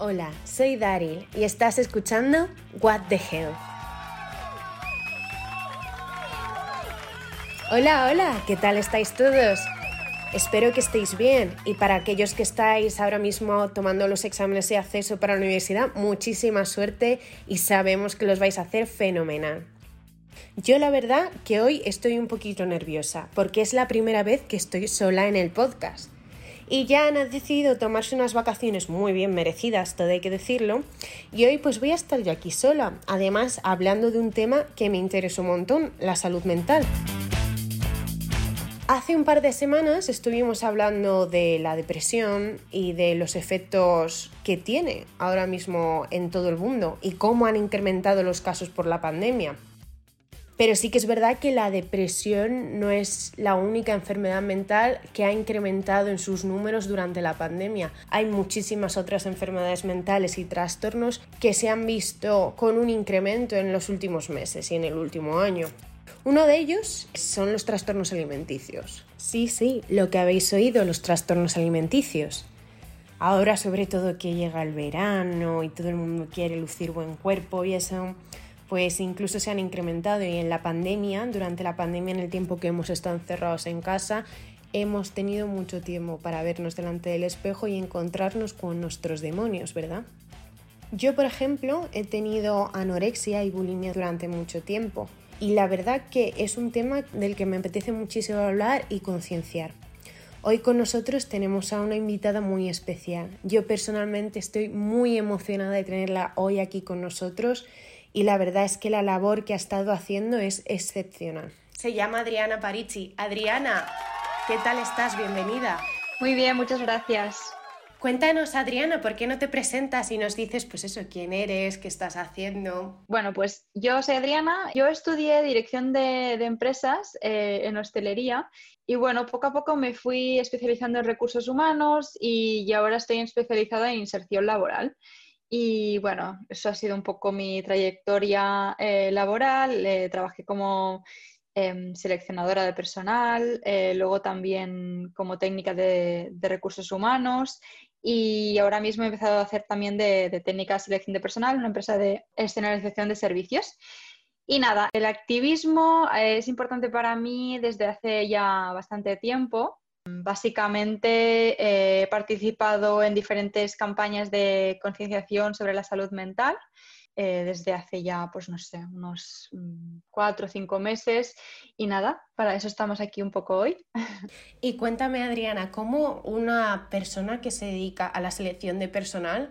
Hola, soy Daryl y estás escuchando What the Hell. Hola, hola, ¿qué tal estáis todos? Espero que estéis bien y para aquellos que estáis ahora mismo tomando los exámenes de acceso para la universidad, muchísima suerte y sabemos que los vais a hacer fenomenal. Yo la verdad que hoy estoy un poquito nerviosa porque es la primera vez que estoy sola en el podcast y ya han decidido tomarse unas vacaciones muy bien merecidas, todo hay que decirlo, y hoy pues voy a estar yo aquí sola, además hablando de un tema que me interesa un montón, la salud mental. Hace un par de semanas estuvimos hablando de la depresión y de los efectos que tiene ahora mismo en todo el mundo y cómo han incrementado los casos por la pandemia. Pero sí que es verdad que la depresión no es la única enfermedad mental que ha incrementado en sus números durante la pandemia. Hay muchísimas otras enfermedades mentales y trastornos que se han visto con un incremento en los últimos meses y en el último año. Uno de ellos son los trastornos alimenticios. Sí, sí, lo que habéis oído, los trastornos alimenticios. Ahora sobre todo que llega el verano y todo el mundo quiere lucir buen cuerpo y eso, pues incluso se han incrementado y en la pandemia, durante la pandemia, en el tiempo que hemos estado encerrados en casa, hemos tenido mucho tiempo para vernos delante del espejo y encontrarnos con nuestros demonios, ¿verdad? Yo, por ejemplo, he tenido anorexia y bulimia durante mucho tiempo y la verdad que es un tema del que me apetece muchísimo hablar y concienciar. Hoy con nosotros tenemos a una invitada muy especial. Yo personalmente estoy muy emocionada de tenerla hoy aquí con nosotros y la verdad es que la labor que ha estado haciendo es excepcional. Se llama Adriana Paricci. Adriana, ¿qué tal estás? Bienvenida. Muy bien, muchas gracias. Cuéntanos, Adriana, ¿por qué no te presentas y nos dices, pues eso, quién eres, qué estás haciendo? Bueno, pues yo soy Adriana, yo estudié dirección de, empresas eh, en hostelería y bueno, poco a poco me fui especializando en recursos humanos y, ahora estoy especializada en inserción laboral. Y bueno, eso ha sido un poco mi trayectoria eh, laboral. Eh, trabajé como em, seleccionadora de personal, eh, luego también como técnica de, recursos humanos y ahora mismo he empezado a hacer también de, de técnica de selección de personal, una empresa de escenarización de servicios. Y nada, el activismo es importante para mí desde hace ya bastante tiempo. Básicamente he participado en diferentes campañas de concienciación sobre la salud mental eh, desde hace ya, pues no sé, unos mm, cuatro o cinco meses y nada, para eso estamos aquí un poco hoy. Y cuéntame, Adriana, ¿cómo una persona que se dedica a la selección de personal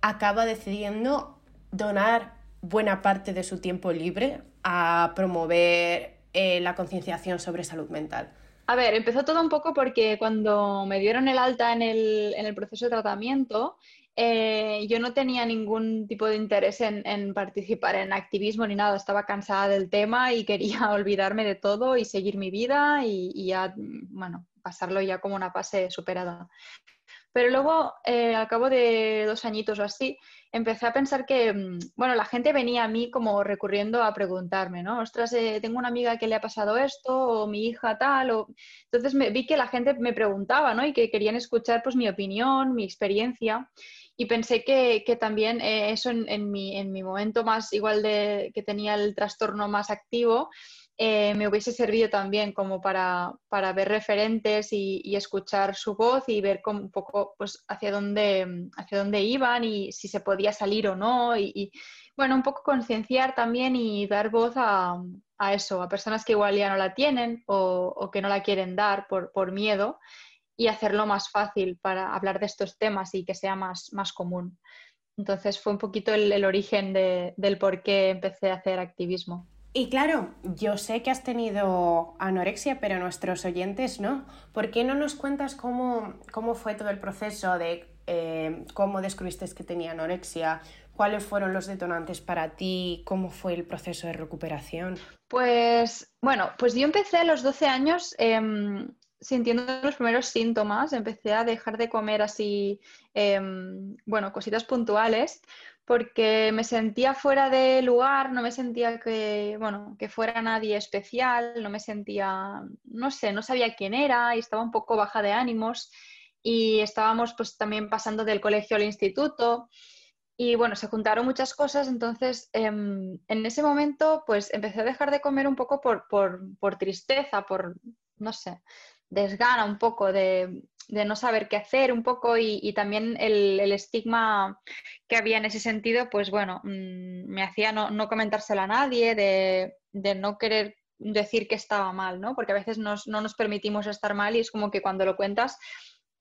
acaba decidiendo donar buena parte de su tiempo libre a promover eh, la concienciación sobre salud mental? A ver, empezó todo un poco porque cuando me dieron el alta en el, proceso de tratamiento, eh, yo no tenía ningún tipo de interés en, participar en activismo ni nada. Estaba cansada del tema y quería olvidarme de todo y seguir mi vida y, y ya, bueno, pasarlo ya como una fase superada. Pero luego, eh, al cabo de dos añitos o así, empecé a pensar que, mm, bueno, la gente venía a mí como recurriendo a preguntarme, ¿no? Ostras, eh, tengo una amiga que le ha pasado esto, o mi hija tal, o... Entonces me, vi que la gente me preguntaba, ¿no? Y que querían escuchar, pues, mi opinión, mi experiencia. Y pensé que, también eh, eso en, en, mi, en mi momento más, igual de que tenía el trastorno más activo, eh, me hubiese servido también como para, ver referentes y, escuchar su voz y ver un poco pues, hacia, dónde, hacia dónde iban y si se podía salir o no. Y, bueno, un poco concienciar también y dar voz a, eso, a personas que igual ya no la tienen o, que no la quieren dar por, miedo y hacerlo más fácil para hablar de estos temas y que sea más, más común. Entonces fue un poquito el, origen del por qué empecé a hacer activismo. Y claro, yo sé que has tenido anorexia, pero nuestros oyentes no. ¿Por qué no nos cuentas cómo, cómo fue todo el proceso de eh, cómo descubriste que tenía anorexia? ¿Cuáles fueron los detonantes para ti? ¿Cómo fue el proceso de recuperación? Pues bueno, pues yo empecé a los 12 años em, sintiendo los primeros síntomas. Empecé a dejar de comer así, em, bueno, cositas puntuales porque me sentía fuera de lugar, no me sentía que, bueno, que fuera nadie especial, no me sentía, no sé, no sabía quién era y estaba un poco baja de ánimos. Y estábamos pues también pasando del colegio al instituto y bueno, se juntaron muchas cosas, entonces em, en ese momento pues empecé a dejar de comer un poco por, por, tristeza, por, no sé, desgana un poco de, de, no saber qué hacer un poco y, también el, estigma que había en ese sentido, pues bueno, mm, me hacía no, no, comentárselo a nadie, de, de, no querer decir que estaba mal, ¿no? Porque a veces no nos permitimos estar mal y es como que cuando lo cuentas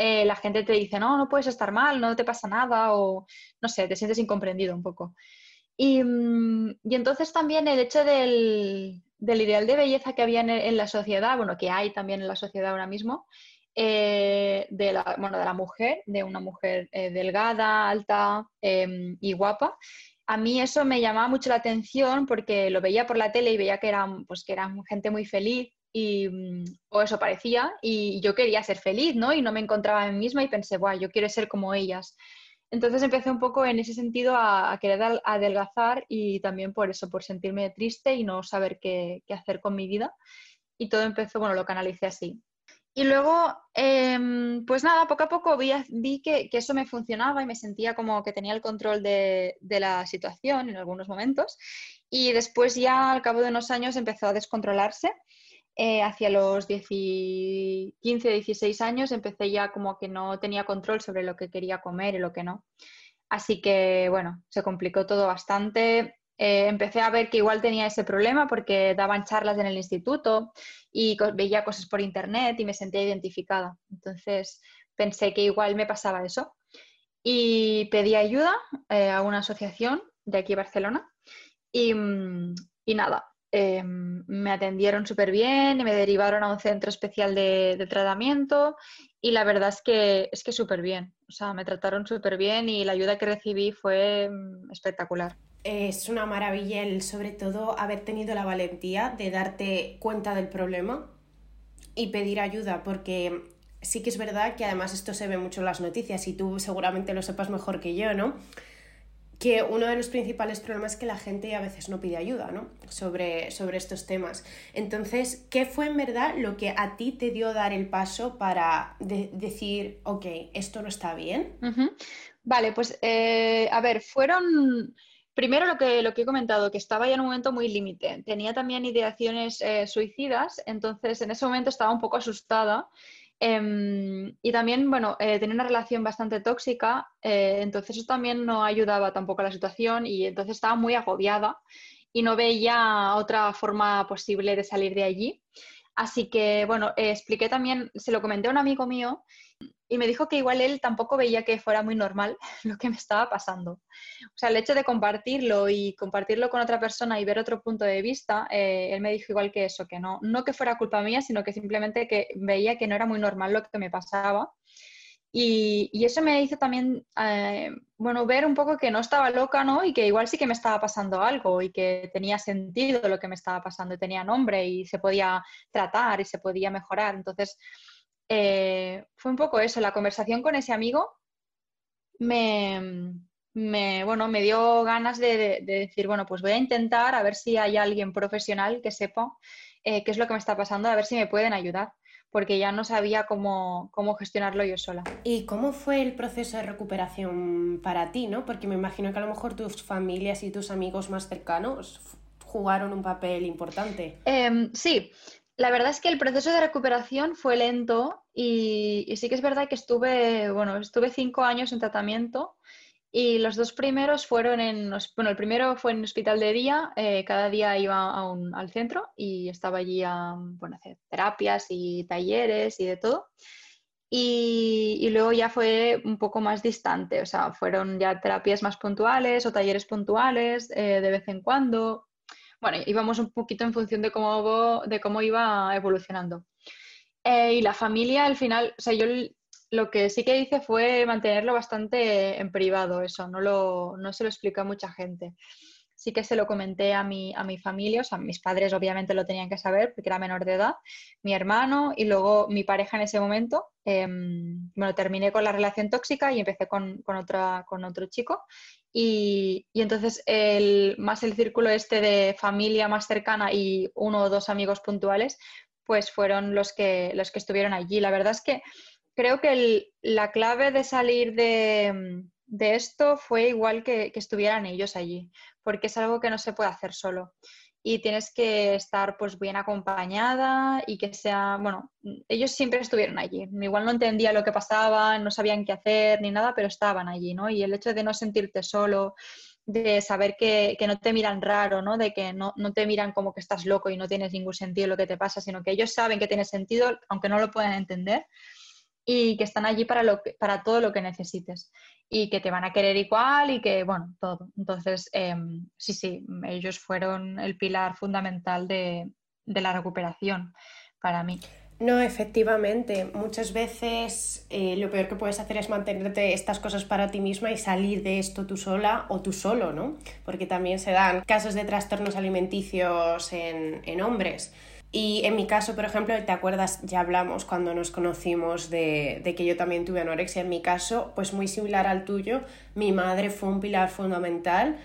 eh, la gente te dice, no, no puedes estar mal, no te pasa nada, o no sé, te sientes incomprendido un poco. Y, mm, entonces también el hecho del, ideal de belleza que había en, la sociedad, bueno, que hay también en la sociedad ahora mismo, eh, de, la, bueno, de la mujer, de una mujer eh, delgada, alta em, y guapa. A mí eso me llamaba mucho la atención porque lo veía por la tele y veía que eran, pues, que eran gente muy feliz y, mm, o eso parecía, y yo quería ser feliz, ¿no? Y no me encontraba en mí misma y pensé, guau, yo quiero ser como ellas. Entonces empecé un poco en ese sentido a, querer adelgazar y también por eso, por sentirme triste y no saber qué, qué hacer con mi vida. Y todo empezó, bueno, lo canalicé así. Y luego, em, pues nada, poco a poco vi, vi que, que, eso me funcionaba y me sentía como que tenía el control de, de, la situación en algunos momentos. Y después ya al cabo de unos años empezó a descontrolarse eh, hacia los 15, 16 años empecé ya como que no tenía control sobre lo que quería comer y lo que no. Así que, bueno, se complicó todo bastante. Eh, empecé a ver que igual tenía ese problema porque daban charlas en el instituto y veía cosas por internet y me sentía identificada. Entonces pensé que igual me pasaba eso. Y pedí ayuda eh, a una asociación de aquí Barcelona. Y, mm, y nada, Em, me atendieron súper bien y me derivaron a un centro especial de, tratamiento y la verdad es que es que súper bien. O sea, me trataron súper bien y la ayuda que recibí fue mm, espectacular. Es una maravilla el, sobre todo, haber tenido la valentía de darte cuenta del problema y pedir ayuda, porque sí que es verdad que además esto se ve mucho en las noticias y tú seguramente lo sepas mejor que yo, ¿no? Que uno de los principales problemas es que la gente a veces no pide ayuda ¿no? sobre, sobre estos temas. Entonces, ¿qué fue en verdad lo que a ti te dio dar el paso para decir, ok, esto no está bien? Vale, pues eh, a ver, fueron... Primero lo que, lo que he comentado, que estaba ya en un momento muy límite. Tenía también ideaciones eh, suicidas, entonces en ese momento estaba un poco asustada Em, y también, bueno, eh, tenía una relación bastante tóxica, eh, entonces eso también no ayudaba tampoco a la situación y entonces estaba muy agobiada y no veía otra forma posible de salir de allí. Así que, bueno, eh, expliqué también, se lo comenté a un amigo mío y me dijo que igual él tampoco veía que fuera muy normal lo que me estaba pasando. O sea, el hecho de compartirlo y compartirlo con otra persona y ver otro punto de vista, eh, él me dijo igual que eso, que no, no que fuera culpa mía, sino que simplemente que veía que no era muy normal lo que me pasaba. Y, eso me hizo también, eh, bueno, ver un poco que no estaba loca, ¿no? Y que igual sí que me estaba pasando algo y que tenía sentido lo que me estaba pasando, y tenía nombre y se podía tratar y se podía mejorar. Entonces, eh, fue un poco eso, la conversación con ese amigo me, bueno, me dio ganas de, decir, bueno, pues voy a intentar a ver si hay alguien profesional que sepa eh, qué es lo que me está pasando, a ver si me pueden ayudar, porque ya no sabía cómo, cómo gestionarlo yo sola. ¿Y cómo fue el proceso de recuperación para ti, no? Porque me imagino que a lo mejor tus familias y tus amigos más cercanos jugaron un papel importante. Em, sí, la verdad es que el proceso de recuperación fue lento y, sí que es verdad que estuve, bueno, estuve cinco años en tratamiento y los dos primeros fueron en, bueno, el primero fue en hospital de día, eh, cada día iba al centro y estaba allí a, bueno, hacer terapias y talleres y de todo. Y, luego ya fue un poco más distante, o sea, fueron ya terapias más puntuales o talleres puntuales eh, de vez en cuando, bueno, íbamos un poquito en función de cómo, de cómo iba evolucionando. Eh, y la familia, al final, o sea, yo lo que sí que hice fue mantenerlo bastante en privado, eso, no, lo, no se lo expliqué a mucha gente. Sí que se lo comenté a mi, a mi familia, o sea, mis padres obviamente lo tenían que saber porque era menor de edad, mi hermano y luego mi pareja en ese momento. Em, bueno, terminé con la relación tóxica y empecé con, con, otra, con otro chico y, entonces el, más el círculo este de familia más cercana y uno o dos amigos puntuales, pues fueron los que, los que estuvieron allí. La verdad es que creo que la clave de salir de, esto fue igual que, que, estuvieran ellos allí, porque es algo que no se puede hacer solo. Y tienes que estar pues bien acompañada y que sea, bueno, ellos siempre estuvieron allí. Igual no entendía lo que pasaba, no sabían qué hacer ni nada, pero estaban allí, ¿no? Y el hecho de no sentirte solo, de saber que, no te miran raro, ¿no? De que no, te miran como que estás loco y no tienes ningún sentido lo que te pasa, sino que ellos saben que tiene sentido, aunque no lo puedan entender, y que están allí para, para todo lo que necesites y que te van a querer igual y que, bueno, todo. Entonces, em, sí, sí, ellos fueron el pilar fundamental de, de la recuperación para mí. No, efectivamente. Muchas veces eh, lo peor que puedes hacer es mantenerte estas cosas para ti misma y salir de esto tú sola o tú solo, ¿no? Porque también se dan casos de trastornos alimenticios en, en hombres. Y en mi caso, por ejemplo, ¿te acuerdas? Ya hablamos cuando nos conocimos de, de, que yo también tuve anorexia. En mi caso, pues muy similar al tuyo, mi madre fue un pilar fundamental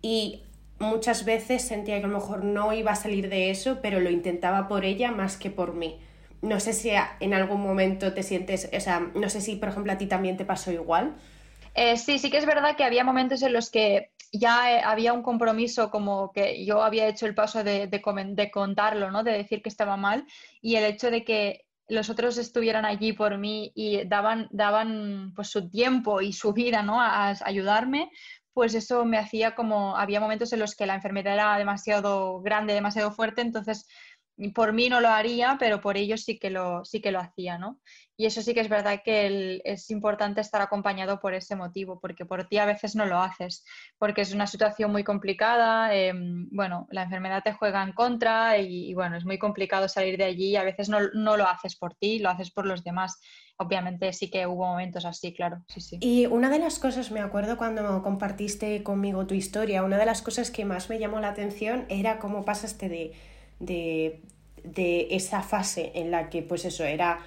y muchas veces sentía que a lo mejor no iba a salir de eso, pero lo intentaba por ella más que por mí no sé si en algún momento te sientes, o sea, no sé si por ejemplo a ti también te pasó igual. Eh, sí, sí que es verdad que había momentos en los que ya eh, había un compromiso como que yo había hecho el paso de, de, contarlo, ¿no? De decir que estaba mal y el hecho de que los otros estuvieran allí por mí y daban, daban pues su tiempo y su vida, ¿no? A ayudarme, pues eso me hacía como, había momentos en los que la enfermedad era demasiado grande, demasiado fuerte, entonces por mí no lo haría, pero por ellos sí que lo, sí que lo hacía, ¿no? Y eso sí que es verdad que es importante estar acompañado por ese motivo, porque por ti a veces no lo haces, porque es una situación muy complicada, em, bueno, la enfermedad te juega en contra y, bueno, es muy complicado salir de allí y a veces no, no, lo haces por ti, lo haces por los demás. Obviamente sí que hubo momentos así, claro, sí, sí. Y una de las cosas, me acuerdo cuando compartiste conmigo tu historia, una de las cosas que más me llamó la atención era cómo pasaste de de, esa fase en la que pues eso era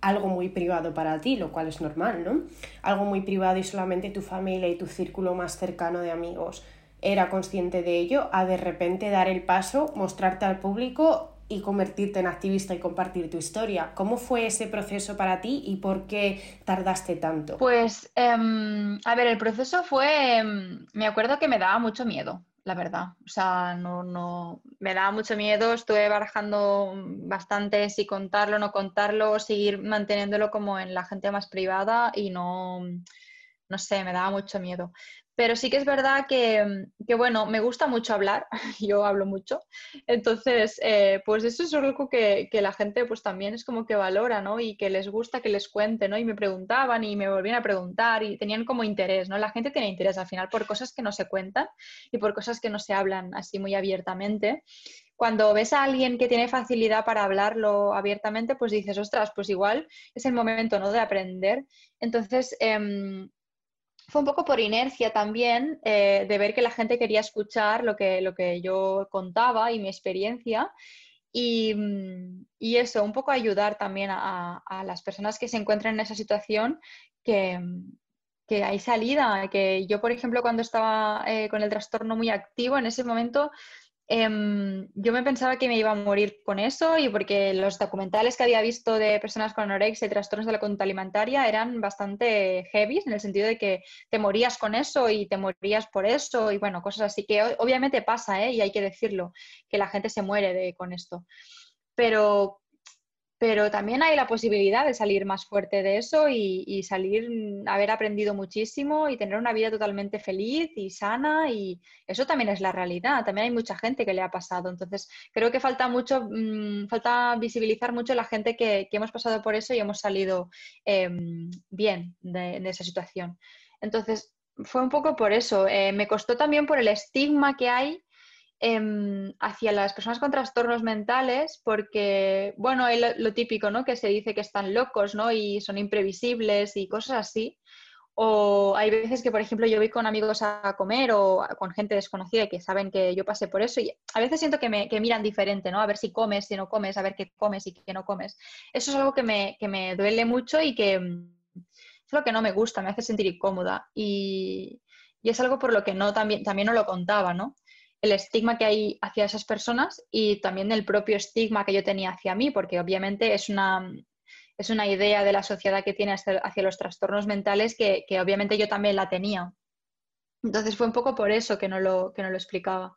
algo muy privado para ti, lo cual es normal, ¿no? Algo muy privado y solamente tu familia y tu círculo más cercano de amigos era consciente de ello, a de repente dar el paso, mostrarte al público y convertirte en activista y compartir tu historia. ¿Cómo fue ese proceso para ti y por qué tardaste tanto? Pues, em, a ver, el proceso fue, em, me acuerdo que me daba mucho miedo la verdad. O sea, no, no, me daba mucho miedo, estuve barajando bastante si contarlo, no contarlo, seguir manteniéndolo como en la gente más privada y no, no sé, me daba mucho miedo. Pero sí que es verdad que, bueno, me gusta mucho hablar, yo hablo mucho, entonces, eh, pues eso es algo que, que, la gente pues también es como que valora, ¿no? Y que les gusta que les cuente, ¿no? Y me preguntaban y me volvían a preguntar y tenían como interés, ¿no? La gente tiene interés al final por cosas que no se cuentan y por cosas que no se hablan así muy abiertamente cuando ves a alguien que tiene facilidad para hablarlo abiertamente, pues dices, ostras, pues igual es el momento, ¿no? De aprender. Entonces, em, fue un poco por inercia también eh, de ver que la gente quería escuchar lo que, lo que yo contaba y mi experiencia. Y, mm, y eso, un poco ayudar también a, a, las personas que se encuentran en esa situación que, que hay salida, que yo, por ejemplo, cuando estaba eh, con el trastorno muy activo, en ese momento Em, yo me pensaba que me iba a morir con eso y porque los documentales que había visto de personas con anorexia y trastornos de la conducta alimentaria eran bastante heavy en el sentido de que te morías con eso y te morías por eso y bueno, cosas así que obviamente pasa ¿eh? y hay que decirlo, que la gente se muere de, con esto. Pero pero también hay la posibilidad de salir más fuerte de eso y, salir, mm, haber aprendido muchísimo y tener una vida totalmente feliz y sana y eso también es la realidad, también hay mucha gente que le ha pasado, entonces creo que falta mucho, mm, falta visibilizar mucho la gente que, hemos pasado por eso y hemos salido em, bien de, esa situación. Entonces, fue un poco por eso, eh, me costó también por el estigma que hay Em, hacia las personas con trastornos mentales porque, bueno, hay lo, típico, ¿no? Que se dice que están locos, ¿no? Y son imprevisibles y cosas así. O hay veces que, por ejemplo, yo voy con amigos a comer o con gente desconocida que saben que yo pasé por eso y a veces siento que me que miran diferente, ¿no? A ver si comes, si no comes, a ver qué comes y qué no comes. Eso es algo que me, que me duele mucho y que es lo que no me gusta, me hace sentir incómoda. Y, y es algo por lo que no, también, también no lo contaba, ¿no? El estigma que hay hacia esas personas y también el propio estigma que yo tenía hacia mí, porque obviamente es una, es una idea de la sociedad que tiene hacia, los trastornos mentales que, que, obviamente yo también la tenía. Entonces fue un poco por eso que no lo, que no lo explicaba.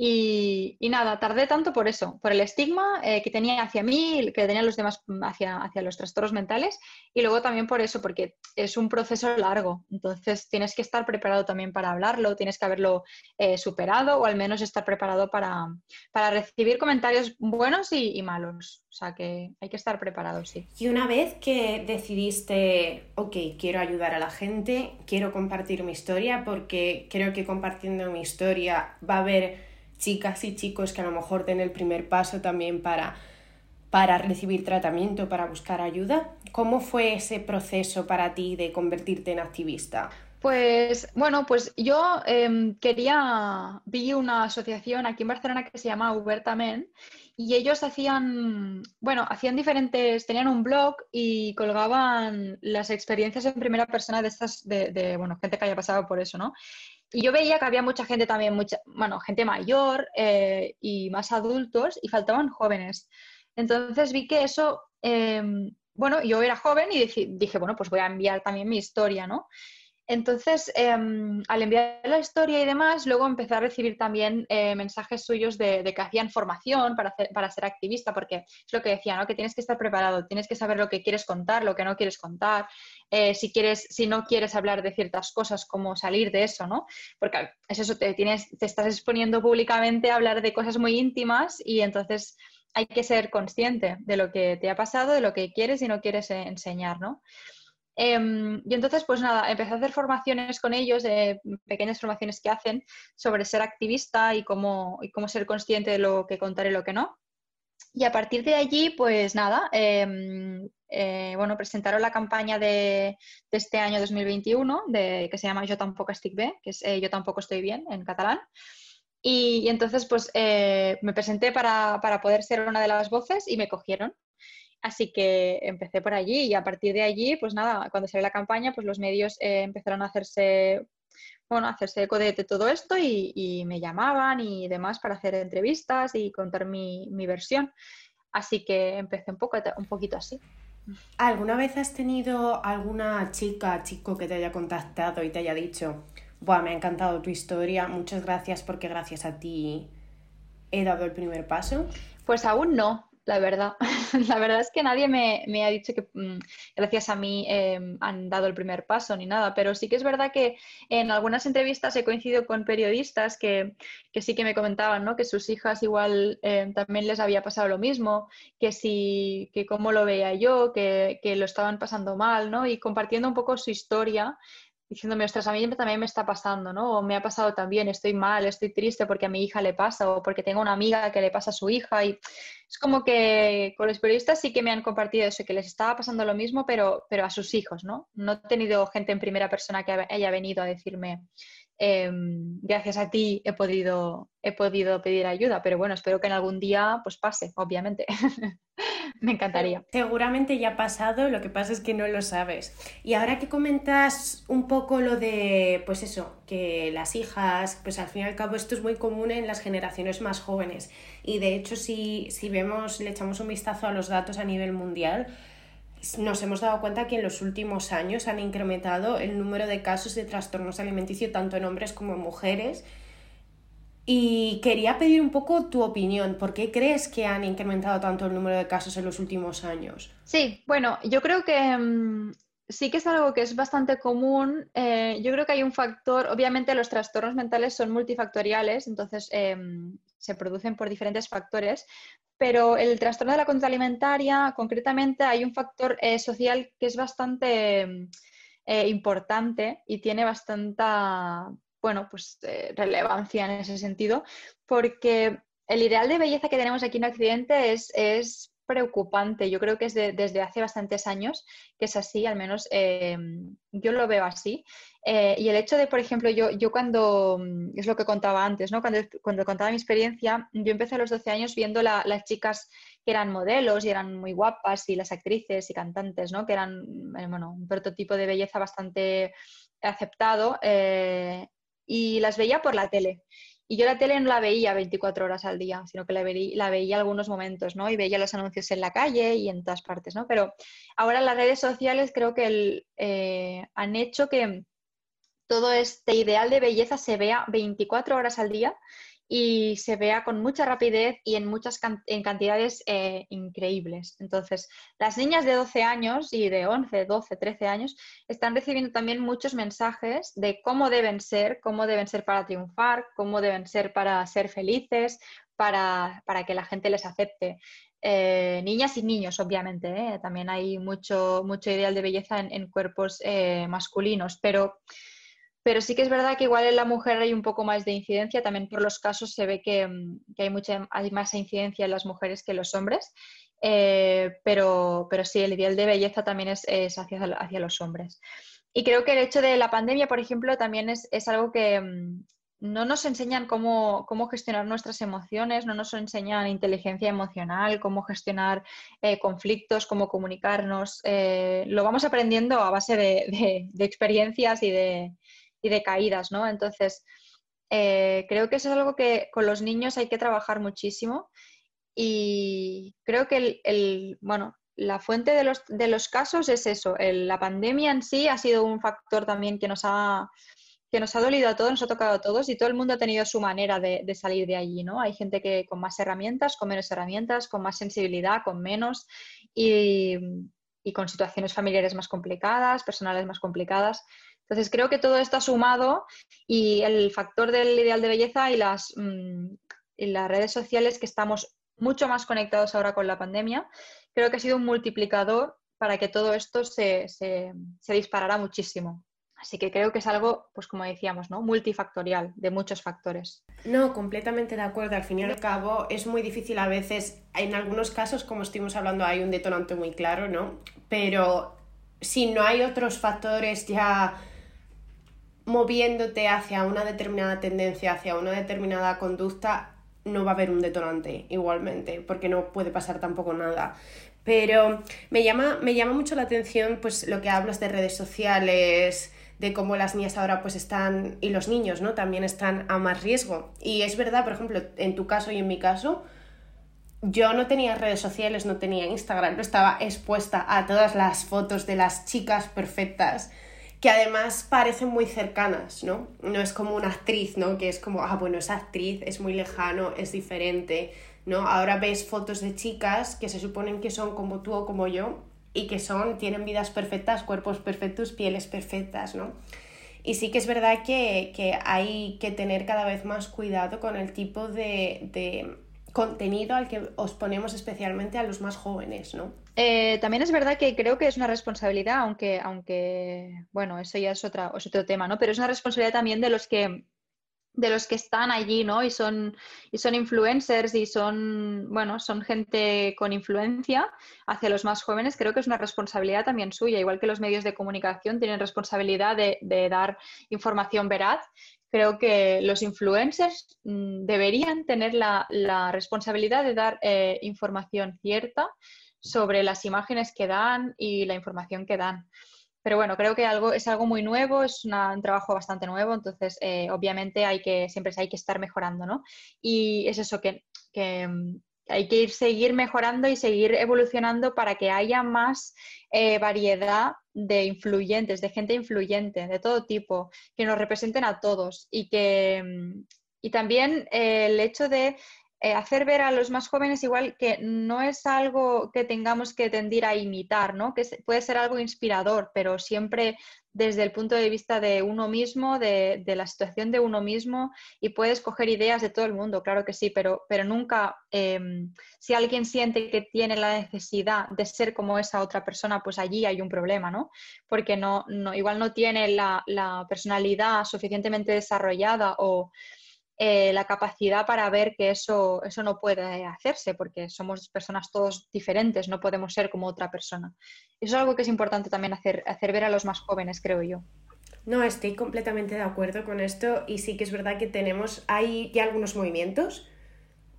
Y, nada, tardé tanto por eso, por el estigma eh, que tenía hacia mí, que tenían los demás hacia, hacia los trastornos mentales, y luego también por eso, porque es un proceso largo. Entonces tienes que estar preparado también para hablarlo, tienes que haberlo eh, superado o al menos estar preparado para, para recibir comentarios buenos y, y, malos. O sea que hay que estar preparado, sí. Y una vez que decidiste, ok, quiero ayudar a la gente, quiero compartir mi historia, porque creo que compartiendo mi historia va a haber chicas y chicos que a lo mejor den el primer paso también para, para recibir tratamiento, para buscar ayuda. ¿Cómo fue ese proceso para ti de convertirte en activista? Pues bueno, pues yo em, quería, vi una asociación aquí en Barcelona que se llama Ubertamen y ellos hacían, bueno, hacían diferentes, tenían un blog y colgaban las experiencias en primera persona de estas, de, de bueno, gente que haya pasado por eso, ¿no? Y yo veía que había mucha gente también, mucha, bueno, gente mayor eh, y más adultos y faltaban jóvenes. Entonces vi que eso, em, bueno, yo era joven y dije, bueno, pues voy a enviar también mi historia, ¿no? Entonces, em, al enviar la historia y demás, luego empecé a recibir también eh, mensajes suyos de, que hacían formación para, para ser activista, porque es lo que decía, ¿no? Que tienes que estar preparado, tienes que saber lo que quieres contar, lo que no quieres contar, eh, si, quieres, si no quieres hablar de ciertas cosas, cómo salir de eso, ¿no? Porque es eso, te, tienes, te estás exponiendo públicamente a hablar de cosas muy íntimas y entonces hay que ser consciente de lo que te ha pasado, de lo que quieres y no quieres enseñar, ¿no? Em, y entonces, pues nada, empecé a hacer formaciones con ellos, pequeñas formaciones que hacen sobre ser activista y cómo, y cómo ser consciente de lo que contar y lo que no. Y a partir de allí, pues nada, em, eh, bueno, presentaron la campaña de, este año 2021, de, que se llama Yo tampoco estic bé, que es eh, Yo tampoco estoy bien en catalán. Y, entonces, pues eh, me presenté para, para, poder ser una de las voces y me cogieron. Así que empecé por allí y a partir de allí, pues nada, cuando salió la campaña, pues los medios eh, empezaron a hacerse, bueno, a hacerse eco de, todo esto y, me llamaban y demás para hacer entrevistas y contar mi, versión. Así que empecé un, poco, un poquito así. ¿Alguna vez has tenido alguna chica, chico que te haya contactado y te haya dicho, Buah, me ha encantado tu historia, muchas gracias porque gracias a ti he dado el primer paso? Pues aún no, la verdad. la verdad es que nadie me, ha dicho que mm, gracias a mí em, han dado el primer paso ni nada, pero sí que es verdad que en algunas entrevistas he coincidido con periodistas que, sí que me comentaban ¿no? que sus hijas igual em, también les había pasado lo mismo, que sí, que cómo lo veía yo, que, que lo estaban pasando mal, ¿no? Y compartiendo un poco su historia diciéndome, ostras, a mí también me está pasando, ¿no? O me ha pasado también, estoy mal, estoy triste porque a mi hija le pasa o porque tengo una amiga que le pasa a su hija. Y es como que con los periodistas sí que me han compartido eso, que les estaba pasando lo mismo, pero, pero a sus hijos, ¿no? No he tenido gente en primera persona que haya venido a decirme, Em, gracias a ti he podido, he podido pedir ayuda, pero bueno, espero que en algún día pues pase, obviamente. Me encantaría. Seguramente ya ha pasado, lo que pasa es que no lo sabes. Y ahora que comentas un poco lo de, pues eso, que las hijas, pues al fin y al cabo esto es muy común en las generaciones más jóvenes. Y de hecho, si, si vemos, le echamos un vistazo a los datos a nivel mundial, nos hemos dado cuenta que en los últimos años han incrementado el número de casos de trastornos alimenticios tanto en hombres como en mujeres. Y quería pedir un poco tu opinión. ¿Por qué crees que han incrementado tanto el número de casos en los últimos años? Sí, bueno, yo creo que mm, sí que es algo que es bastante común. Eh, yo creo que hay un factor, obviamente los trastornos mentales son multifactoriales, entonces em, se producen por diferentes factores, pero el trastorno de la conducta alimentaria, concretamente, hay un factor eh, social que es bastante em, eh, importante y tiene bastante, bueno, pues relevancia en ese sentido, porque el ideal de belleza que tenemos aquí en Occidente es, es preocupante. Yo creo que es desde hace bastantes años que es así, al menos eh, yo lo veo así. Eh, y el hecho de, por ejemplo, yo, cuando, es lo que contaba antes, ¿no? cuando, cuando contaba mi experiencia, yo empecé a los 12 años viendo las chicas que eran modelos y eran muy guapas y las actrices y cantantes, ¿no? que eran eh, bueno, un prototipo de belleza bastante aceptado y las veía por la tele. Y yo la tele no la veía 24 horas al día, sino que la, veía, la veía algunos momentos, ¿no? Y veía los anuncios en la calle y en todas partes, ¿no? Pero ahora las redes sociales creo que eh, han hecho que todo este ideal de belleza se vea 24 horas al día y se vea con mucha rapidez y en muchas en cantidades eh, increíbles. Entonces, las niñas de 12 años y de 11, 12, 13 años están recibiendo también muchos mensajes de cómo deben ser, cómo deben ser para triunfar, cómo deben ser para ser felices, para, que la gente les acepte. Eh, niñas y niños, obviamente, ¿eh? también hay mucho, mucho ideal de belleza en cuerpos masculinos, pero pero sí que es verdad que igual en la mujer hay un poco más de incidencia, también por los casos se ve que, mm, hay, mucha, hay más incidencia en las mujeres que en los hombres, eh, pero, pero sí, el ideal de belleza también es, hacia, hacia, los hombres. Y creo que el hecho de la pandemia, por ejemplo, también es, algo que mm, no nos enseñan cómo, gestionar nuestras emociones, no nos enseñan inteligencia emocional, cómo gestionar eh, conflictos, cómo comunicarnos. Eh, lo vamos aprendiendo a base de experiencias y de, y de caídas, ¿no? Entonces, eh, creo que eso es algo que con los niños hay que trabajar muchísimo y creo que el, bueno, la fuente de los, de los casos es eso, la pandemia en sí ha sido un factor también que nos ha que nos ha dolido a todos, nos ha tocado a todos y todo el mundo ha tenido su manera de, salir de allí, ¿no? Hay gente que con más herramientas, con menos herramientas, con más sensibilidad, con menos y, y con situaciones familiares más complicadas, personales más complicadas. Entonces, creo que todo esto ha sumado y el factor del ideal de belleza y las, mm, las redes sociales, que estamos mucho más conectados ahora con la pandemia, creo que ha sido un multiplicador para que todo esto se, se, disparara muchísimo. Así que creo que es algo, pues como decíamos, ¿no? Multifactorial, de muchos factores. No, completamente de acuerdo. Al fin y al cabo, es muy difícil a veces, en algunos casos, como estuvimos hablando, hay un detonante muy claro, ¿no? Pero si no hay otros factores ya moviéndote hacia una determinada tendencia, hacia una determinada conducta, no va a haber un detonante igualmente, porque no puede pasar tampoco nada. Pero me llama, me llama mucho la atención pues lo que hablas de redes sociales, de cómo las niñas ahora pues están, y los niños, ¿no? También están a más riesgo. Y es verdad, por ejemplo, en tu caso y en mi caso, yo no tenía redes sociales, no tenía Instagram, no estaba expuesta a todas las fotos de las chicas perfectas que además parecen muy cercanas, ¿no? No es como una actriz, ¿no? Que es como, ah, bueno, esa actriz es muy lejano, es diferente, ¿no? Ahora ves fotos de chicas que se suponen que son como tú o como yo y que son, tienen vidas perfectas, cuerpos perfectos, pieles perfectas, ¿no? Y sí que es verdad que, que hay que tener cada vez más cuidado con el tipo de, de contenido al que os ponemos especialmente a los más jóvenes, ¿no? Eh, también es verdad que creo que es una responsabilidad, aunque, aunque bueno, eso ya es, otra, es otro tema, ¿no? Pero es una responsabilidad también de los que de los que están allí, ¿no? Y son, y son influencers y son, bueno, son gente con influencia hacia los más jóvenes, creo que es una responsabilidad también suya, igual que los medios de comunicación tienen responsabilidad de, dar información veraz, creo que los influencers mm, deberían tener la, responsabilidad de dar eh, información cierta sobre las imágenes que dan y la información que dan. Pero bueno, creo que algo, es algo muy nuevo, es un trabajo bastante nuevo, entonces eh, obviamente hay que, siempre hay que estar mejorando, ¿no? Y es eso que, que mm, hay que ir, seguir mejorando y seguir evolucionando para que haya más eh, variedad de influyentes, de gente influyente, de todo tipo, que nos representen a todos y que mm, y también eh, el hecho de eh, hacer ver a los más jóvenes igual que no es algo que tengamos que tendir a imitar, ¿no? Que puede ser algo inspirador, pero siempre desde el punto de vista de uno mismo, de, la situación de uno mismo, y puedes coger ideas de todo el mundo, claro que sí, pero, pero nunca, em, si alguien siente que tiene la necesidad de ser como esa otra persona, pues allí hay un problema, ¿no? Porque no, no igual no tiene la personalidad suficientemente desarrollada o eh, la capacidad para ver que eso, eso no puede hacerse, porque somos personas todos diferentes, no podemos ser como otra persona. Eso es algo que es importante también hacer, hacer ver a los más jóvenes, creo yo. No, estoy completamente de acuerdo con esto y sí que es verdad que tenemos, hay ya algunos movimientos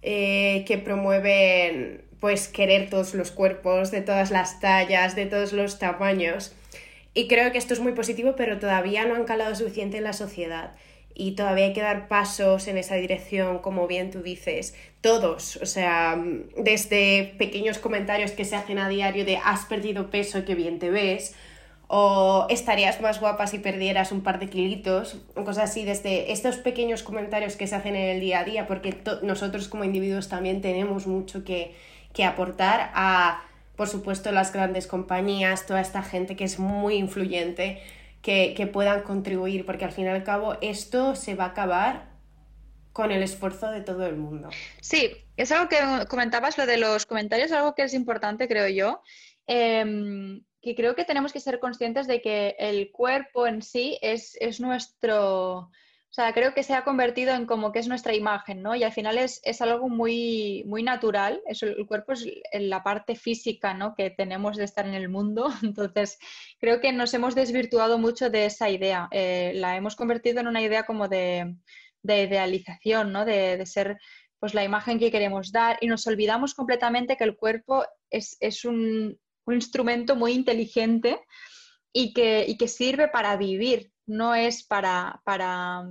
eh, que promueven pues querer todos los cuerpos, de todas las tallas, de todos los tamaños. Y creo que esto es muy positivo, pero todavía no han calado suficiente en la sociedad. Y todavía hay que dar pasos en esa dirección, como bien tú dices, todos, o sea, desde pequeños comentarios que se hacen a diario de has perdido peso, qué bien te ves, o estarías más guapa si perdieras un par de kilitos, cosas así, desde estos pequeños comentarios que se hacen en el día a día, porque nosotros como individuos también tenemos mucho que, que aportar a, por supuesto, las grandes compañías, toda esta gente que es muy influyente, que, puedan contribuir, porque al fin y al cabo esto se va a acabar con el esfuerzo de todo el mundo. Sí, es algo que comentabas, lo de los comentarios, algo que es importante, creo yo. Em, que creo que tenemos que ser conscientes de que el cuerpo en sí es, es, nuestro, o sea, creo que se ha convertido en como que es nuestra imagen, ¿no? Y al final es, es algo muy, muy natural, eso, el cuerpo es la parte física, ¿no? Que tenemos de estar en el mundo, entonces creo que nos hemos desvirtuado mucho de esa idea, eh, la hemos convertido en una idea como de, de idealización, ¿no? De, de ser pues la imagen que queremos dar y nos olvidamos completamente que el cuerpo es, es un, un instrumento muy inteligente y que, que sirve para vivir, no es para, para,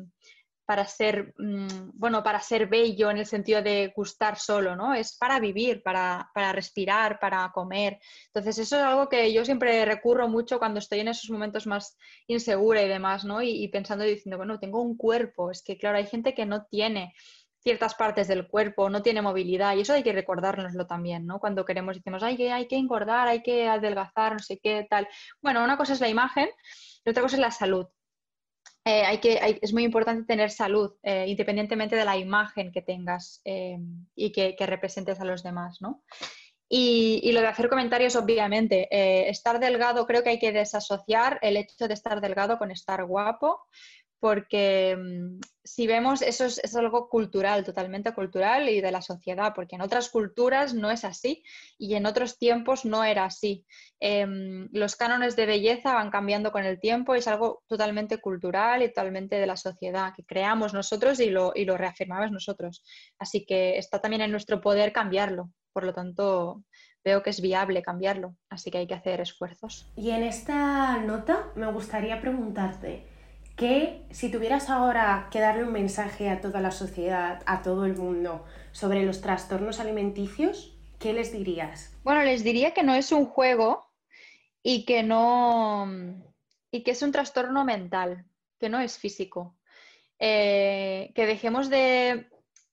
para ser, mm, bueno, para ser bello en el sentido de gustar solo, ¿no? Es para vivir, para, respirar, para comer. Entonces, eso es algo que yo siempre recurro mucho cuando estoy en esos momentos más insegura y demás, ¿no? Y, y pensando y diciendo, bueno, tengo un cuerpo, es que claro, hay gente que no tiene ciertas partes del cuerpo, no tiene movilidad y eso hay que recordárnoslo también, ¿no? Cuando queremos, decimos, hay que, hay que engordar, hay que adelgazar, no sé qué, tal. Bueno, una cosa es la imagen y otra cosa es la salud. Eh, hay que, es muy importante tener salud, eh, independientemente de la imagen que tengas eh, y que, representes a los demás, ¿no? Y, y, lo de hacer comentarios, obviamente, estar delgado, creo que hay que desasociar el hecho de estar delgado con estar guapo porque mm, si vemos, eso es, algo cultural, totalmente cultural y de la sociedad, porque en otras culturas no es así y en otros tiempos no era así. Em, los cánones de belleza van cambiando con el tiempo y es algo totalmente cultural y totalmente de la sociedad, que creamos nosotros y lo, y lo reafirmamos nosotros. Así que está también en nuestro poder cambiarlo. Por lo tanto, veo que es viable cambiarlo, así que hay que hacer esfuerzos. Y en esta nota me gustaría preguntarte, que si tuvieras ahora que darle un mensaje a toda la sociedad, a todo el mundo, sobre los trastornos alimenticios, ¿qué les dirías? Bueno, les diría que no es un juego y que no y que es un trastorno mental, que no es físico. Eh, que dejemos de,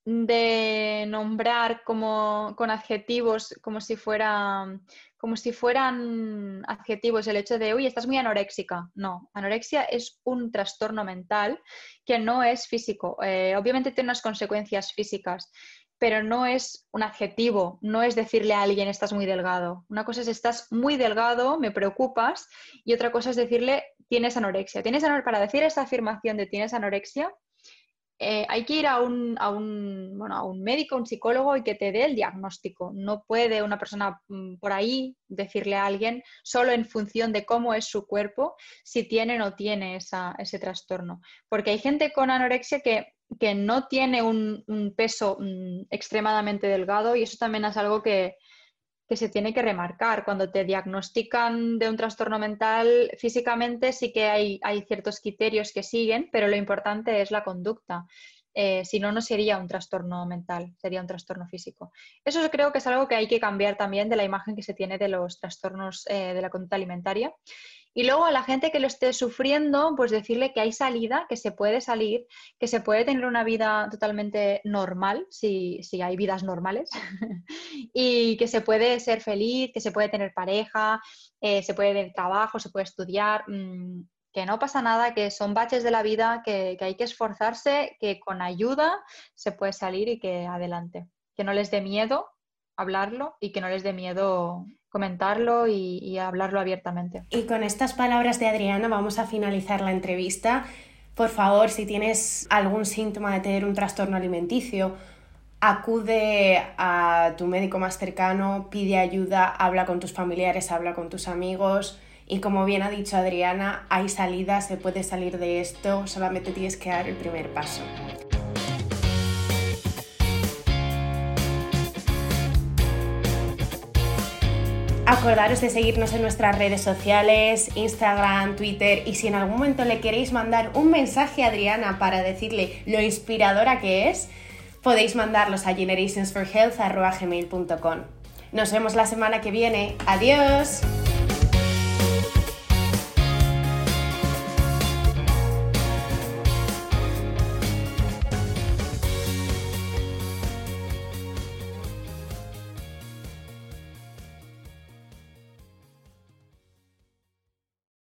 de nombrar como, con adjetivos como si fuera como si fueran adjetivos el hecho de, uy, estás muy anoréxica. No, anorexia es un trastorno mental que no es físico. Eh, obviamente tiene unas consecuencias físicas, pero no es un adjetivo, no es decirle a alguien estás muy delgado. Una cosa es estás muy delgado, me preocupas, y otra cosa es decirle tienes anorexia. Tienes para decir esa afirmación de tienes anorexia, eh, hay que ir a un, a, un, bueno, a un médico, un psicólogo y que te dé el diagnóstico. No puede una persona mm, por ahí decirle a alguien solo en función de cómo es su cuerpo si tiene o no tiene ese trastorno. Porque hay gente con anorexia que, que no tiene un, un peso mm, extremadamente delgado y eso también es algo que, que se tiene que remarcar. Cuando te diagnostican de un trastorno mental físicamente, sí que hay, hay ciertos criterios que siguen, pero lo importante es la conducta. Eh, si no, no sería un trastorno mental, sería un trastorno físico. Eso creo que es algo que hay que cambiar también de la imagen que se tiene de los trastornos eh, de la conducta alimentaria. Y luego a la gente que lo esté sufriendo, pues decirle que hay salida, que se puede salir, que se puede tener una vida totalmente normal, si, hay vidas normales, y que se puede ser feliz, que se puede tener pareja, eh, se puede tener trabajo, se puede estudiar, mm, que no pasa nada, que son baches de la vida, que, que hay que esforzarse, que con ayuda se puede salir y que adelante. Que no les dé miedo hablarlo y que no les dé miedo comentarlo y, hablarlo abiertamente. Y con estas palabras de Adriana vamos a finalizar la entrevista. Por favor, si tienes algún síntoma de tener un trastorno alimenticio, acude a tu médico más cercano, pide ayuda, habla con tus familiares, habla con tus amigos. Y como bien ha dicho Adriana, hay salida, se puede salir de esto, solamente tienes que dar el primer paso. Acordaros de seguirnos en nuestras redes sociales, Instagram, Twitter y si en algún momento le queréis mandar un mensaje a Adriana para decirle lo inspiradora que es, podéis mandarlos a generationsforhealth.gmail.com. Nos vemos la semana que viene. Adiós.